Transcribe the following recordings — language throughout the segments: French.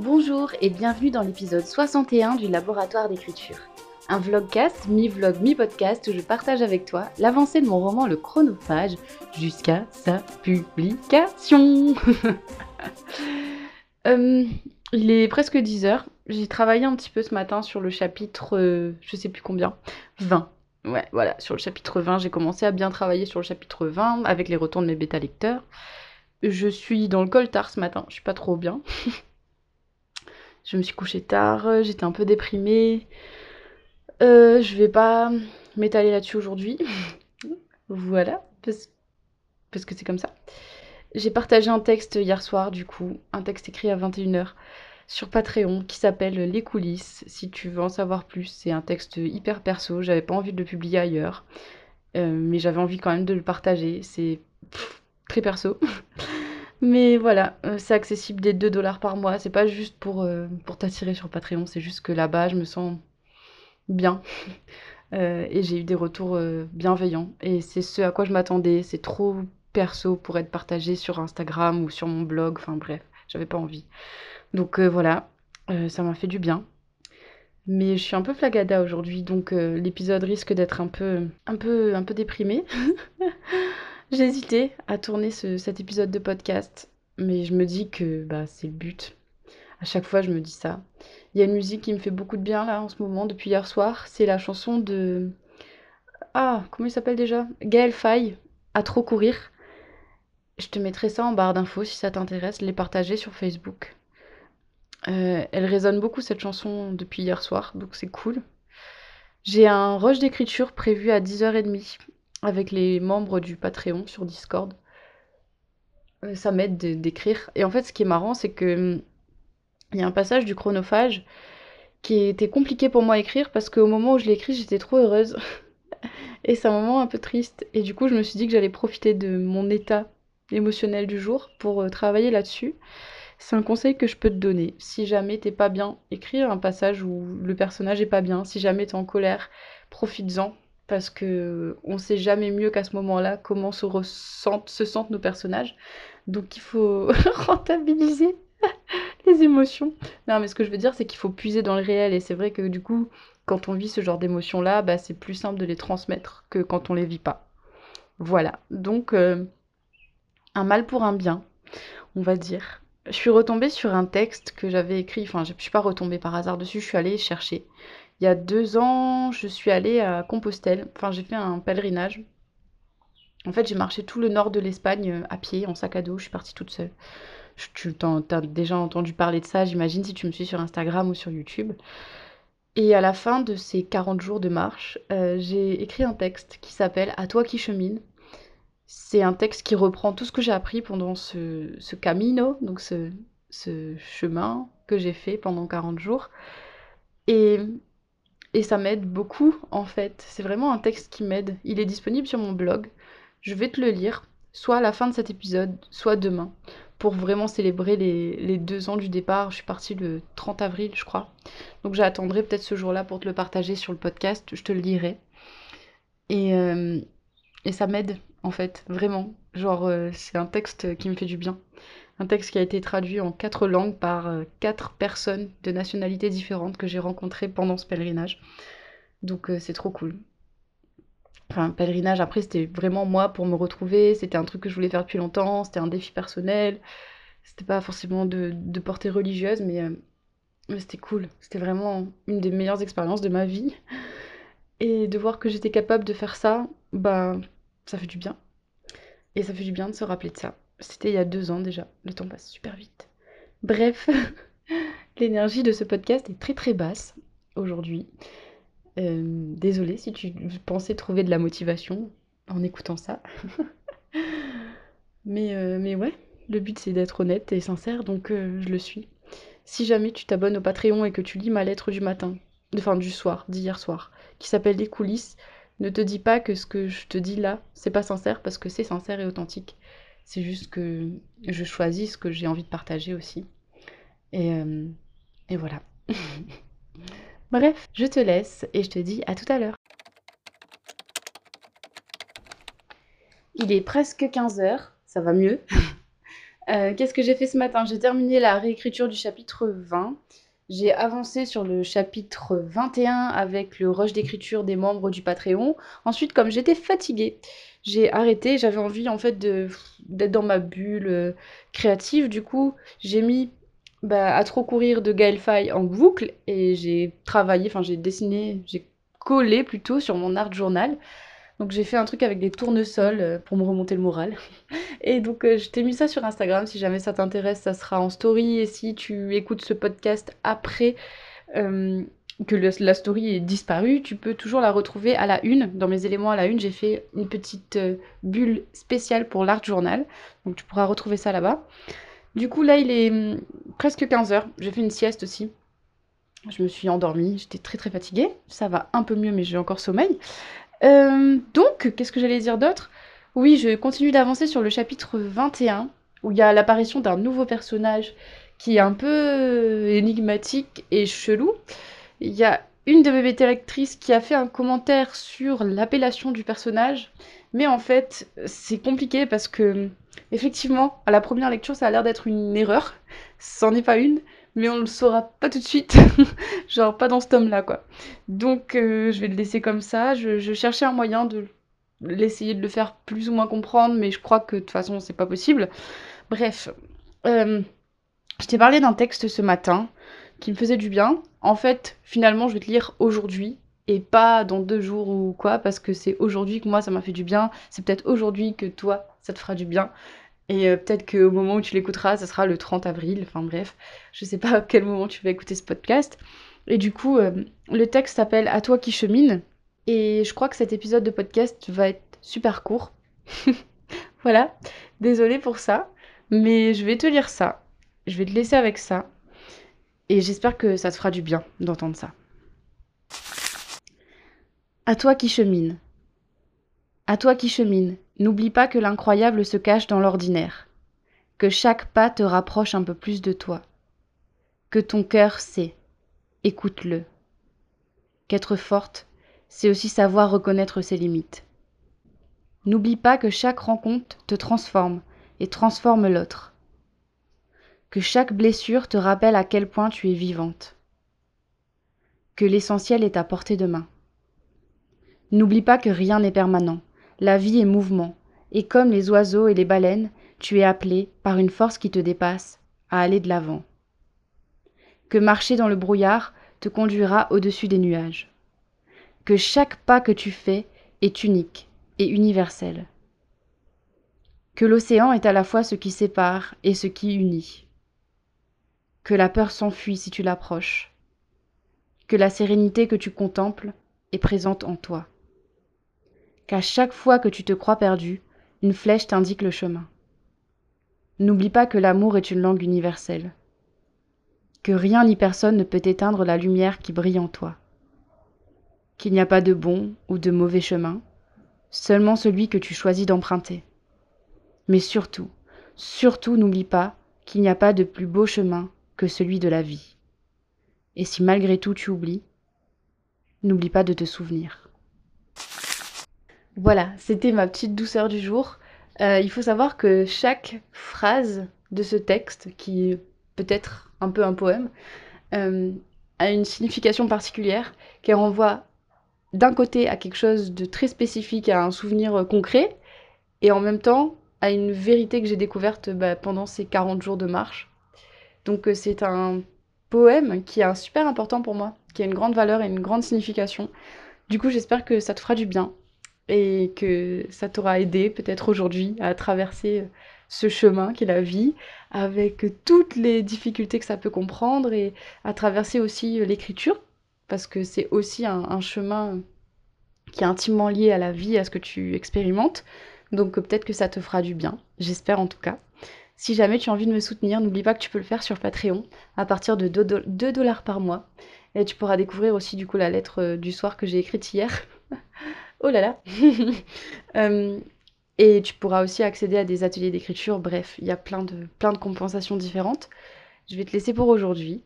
Bonjour et bienvenue dans l'épisode 61 du Laboratoire d'écriture. Un vlogcast, mi-vlog, mi-podcast où je partage avec toi l'avancée de mon roman Le Chronophage jusqu'à sa publication. Euh, il est presque 10h. J'ai travaillé un petit peu ce matin sur le chapitre, euh, je sais plus combien, 20. Ouais, voilà, sur le chapitre 20, j'ai commencé à bien travailler sur le chapitre 20 avec les retours de mes bêta lecteurs. Je suis dans le coltard ce matin, je suis pas trop bien. je me suis couchée tard, j'étais un peu déprimée. Euh, je vais pas m'étaler là-dessus aujourd'hui. voilà, parce, parce que c'est comme ça. J'ai partagé un texte hier soir, du coup, un texte écrit à 21h sur Patreon qui s'appelle Les coulisses. Si tu veux en savoir plus, c'est un texte hyper perso. J'avais pas envie de le publier ailleurs, euh, mais j'avais envie quand même de le partager. C'est très perso. mais voilà, euh, c'est accessible des 2 dollars par mois. C'est pas juste pour, euh, pour t'attirer sur Patreon, c'est juste que là-bas, je me sens bien. et j'ai eu des retours bienveillants. Et c'est ce à quoi je m'attendais. C'est trop perso pour être partagé sur Instagram ou sur mon blog. Enfin bref, j'avais pas envie. Donc euh, voilà, euh, ça m'a fait du bien. Mais je suis un peu flagada aujourd'hui, donc euh, l'épisode risque d'être un peu, un peu, un peu déprimé. J'ai hésité à tourner cet épisode de podcast, mais je me dis que bah, c'est le but. À chaque fois, je me dis ça. Il y a une musique qui me fait beaucoup de bien là en ce moment, depuis hier soir. C'est la chanson de. Ah, comment il s'appelle déjà? Gaël Faye, À trop courir. Je te mettrai ça en barre d'infos si ça t'intéresse, les partager sur Facebook. Euh, elle résonne beaucoup cette chanson depuis hier soir, donc c'est cool. J'ai un rush d'écriture prévu à 10h30 avec les membres du Patreon sur Discord. Euh, ça m'aide d'écrire. Et en fait, ce qui est marrant, c'est que hum, il y a un passage du chronophage qui était compliqué pour moi à écrire parce qu'au moment où je l'ai écrit, j'étais trop heureuse. Et c'est un moment un peu triste. Et du coup, je me suis dit que j'allais profiter de mon état émotionnel du jour pour euh, travailler là-dessus. C'est un conseil que je peux te donner. Si jamais t'es pas bien, écrire un passage où le personnage est pas bien. Si jamais t'es en colère, profites-en. Parce que on sait jamais mieux qu'à ce moment-là comment se, ressentent, se sentent nos personnages. Donc il faut rentabiliser les émotions. Non, mais ce que je veux dire, c'est qu'il faut puiser dans le réel. Et c'est vrai que du coup, quand on vit ce genre d'émotions-là, bah, c'est plus simple de les transmettre que quand on les vit pas. Voilà. Donc, euh, un mal pour un bien, on va dire. Je suis retombée sur un texte que j'avais écrit, enfin je ne suis pas retombée par hasard dessus, je suis allée chercher. Il y a deux ans, je suis allée à Compostelle, enfin j'ai fait un pèlerinage. En fait, j'ai marché tout le nord de l'Espagne euh, à pied, en sac à dos, je suis partie toute seule. Tu as déjà entendu parler de ça, j'imagine, si tu me suis sur Instagram ou sur YouTube. Et à la fin de ces 40 jours de marche, euh, j'ai écrit un texte qui s'appelle À toi qui chemine, c'est un texte qui reprend tout ce que j'ai appris pendant ce, ce camino, donc ce, chemin que j'ai fait pendant 40 jours. Et, et ça m'aide beaucoup, en fait. C'est vraiment un texte qui m'aide. Il est disponible sur mon blog. Je vais te le lire, soit à la fin de cet épisode, soit demain, pour vraiment célébrer les, deux ans du départ. Je suis partie le 30 avril, je crois. Donc j'attendrai peut-être ce jour-là pour te le partager sur le podcast. Je te le lirai. Et, euh, ça m'aide en fait, vraiment. Genre, euh, c'est un texte qui me fait du bien. Un texte qui a été traduit en quatre langues par euh, quatre personnes de nationalités différentes que j'ai rencontrées pendant ce pèlerinage. Donc, euh, c'est trop cool. Enfin, pèlerinage, après, c'était vraiment moi pour me retrouver. C'était un truc que je voulais faire depuis longtemps. C'était un défi personnel. C'était pas forcément de, portée religieuse, mais, mais c'était cool. C'était vraiment une des meilleures expériences de ma vie. Et de voir que j'étais capable de faire ça, bah ça fait du bien. Et ça fait du bien de se rappeler de ça. C'était il y a deux ans déjà. Le temps passe super vite. Bref, l'énergie de ce podcast est très très basse aujourd'hui. Euh, désolée si tu pensais trouver de la motivation en écoutant ça. mais, euh, mais ouais, le but c'est d'être honnête et sincère, donc euh, je le suis. Si jamais tu t'abonnes au Patreon et que tu lis ma lettre du matin, enfin du soir, d'hier soir, qui s'appelle Les coulisses, ne te dis pas que ce que je te dis là, c'est pas sincère parce que c'est sincère et authentique. C'est juste que je choisis ce que j'ai envie de partager aussi. Et, euh, voilà. Bref, je te laisse et je te dis à tout à l'heure. Il est presque 15h, ça va mieux. Euh, qu'est-ce que j'ai fait ce matin? J'ai terminé la réécriture du chapitre 20. J'ai avancé sur le chapitre 21 avec le rush d'écriture des membres du Patreon. Ensuite, comme j'étais fatiguée, j'ai arrêté. J'avais envie en fait d'être dans ma bulle euh, créative. Du coup, j'ai mis bah, à trop courir de Gaël Faye en boucle et j'ai travaillé, enfin j'ai dessiné, j'ai collé plutôt sur mon art journal. Donc j'ai fait un truc avec des tournesols euh, pour me remonter le moral. Et donc euh, je t'ai mis ça sur Instagram, si jamais ça t'intéresse, ça sera en story. Et si tu écoutes ce podcast après que la story est disparue, tu peux toujours la retrouver à la une. Dans mes éléments à la une, j'ai fait une petite bulle spéciale pour l'art journal. Donc tu pourras retrouver ça là-bas. Du coup là il est hum, presque 15h, j'ai fait une sieste aussi. Je me suis endormie, j'étais très très fatiguée. Ça va un peu mieux mais j'ai encore sommeil. Euh, donc, qu'est-ce que j'allais dire d'autre? Oui, je continue d'avancer sur le chapitre 21, où il y a l'apparition d'un nouveau personnage qui est un peu énigmatique et chelou. Il y a une de mes bêta qui a fait un commentaire sur l'appellation du personnage, mais en fait, c'est compliqué parce que, effectivement, à la première lecture, ça a l'air d'être une erreur. C'en est pas une, mais on le saura pas tout de suite. Genre, pas dans ce tome-là, quoi. Donc, euh, je vais le laisser comme ça. Je, cherchais un moyen de l'essayer de le faire plus ou moins comprendre, mais je crois que de toute façon, c'est pas possible. Bref, euh, je t'ai parlé d'un texte ce matin qui me faisait du bien. En fait, finalement, je vais te lire aujourd'hui et pas dans deux jours ou quoi, parce que c'est aujourd'hui que moi ça m'a fait du bien. C'est peut-être aujourd'hui que toi ça te fera du bien. Et euh, peut-être qu'au moment où tu l'écouteras, ça sera le 30 avril. Enfin bref, je sais pas à quel moment tu vas écouter ce podcast. Et du coup, euh, le texte s'appelle À toi qui chemine. Et je crois que cet épisode de podcast va être super court. voilà, désolée pour ça. Mais je vais te lire ça. Je vais te laisser avec ça. Et j'espère que ça te fera du bien d'entendre ça. À toi qui chemine. À toi qui chemine, n'oublie pas que l'incroyable se cache dans l'ordinaire, que chaque pas te rapproche un peu plus de toi, que ton cœur sait, écoute-le. Qu'être forte, c'est aussi savoir reconnaître ses limites. N'oublie pas que chaque rencontre te transforme et transforme l'autre. Que chaque blessure te rappelle à quel point tu es vivante. Que l'essentiel est à portée de main. N'oublie pas que rien n'est permanent la vie est mouvement, et comme les oiseaux et les baleines, tu es appelé, par une force qui te dépasse, à aller de l'avant. Que marcher dans le brouillard te conduira au-dessus des nuages. Que chaque pas que tu fais est unique et universel. Que l'océan est à la fois ce qui sépare et ce qui unit. Que la peur s'enfuit si tu l'approches. Que la sérénité que tu contemples est présente en toi qu'à chaque fois que tu te crois perdu, une flèche t'indique le chemin. N'oublie pas que l'amour est une langue universelle, que rien ni personne ne peut éteindre la lumière qui brille en toi, qu'il n'y a pas de bon ou de mauvais chemin, seulement celui que tu choisis d'emprunter. Mais surtout, surtout n'oublie pas qu'il n'y a pas de plus beau chemin que celui de la vie. Et si malgré tout tu oublies, n'oublie pas de te souvenir. Voilà, c'était ma petite douceur du jour. Euh, il faut savoir que chaque phrase de ce texte, qui est peut-être un peu un poème, euh, a une signification particulière qui renvoie d'un côté à quelque chose de très spécifique, à un souvenir concret, et en même temps à une vérité que j'ai découverte bah, pendant ces 40 jours de marche. Donc c'est un poème qui est super important pour moi, qui a une grande valeur et une grande signification. Du coup j'espère que ça te fera du bien et que ça t'aura aidé peut-être aujourd'hui à traverser ce chemin qu'est la vie avec toutes les difficultés que ça peut comprendre et à traverser aussi l'écriture parce que c'est aussi un, chemin qui est intimement lié à la vie, à ce que tu expérimentes. Donc peut-être que ça te fera du bien, j'espère en tout cas. Si jamais tu as envie de me soutenir, n'oublie pas que tu peux le faire sur Patreon à partir de 2 dollars par mois. Et tu pourras découvrir aussi du coup la lettre du soir que j'ai écrite hier. Oh là là euh, Et tu pourras aussi accéder à des ateliers d'écriture. Bref, il y a plein de, plein de compensations différentes. Je vais te laisser pour aujourd'hui.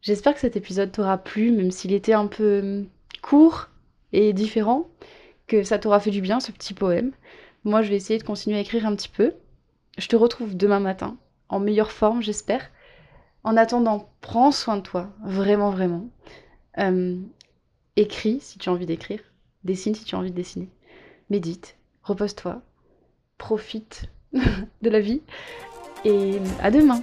J'espère que cet épisode t'aura plu, même s'il était un peu hum, court et différent, que ça t'aura fait du bien ce petit poème. Moi, je vais essayer de continuer à écrire un petit peu. Je te retrouve demain matin en meilleure forme, j'espère. En attendant, prends soin de toi, vraiment, vraiment. Euh, écris si tu as envie d'écrire, dessine si tu as envie de dessiner, médite, repose-toi, profite de la vie et à demain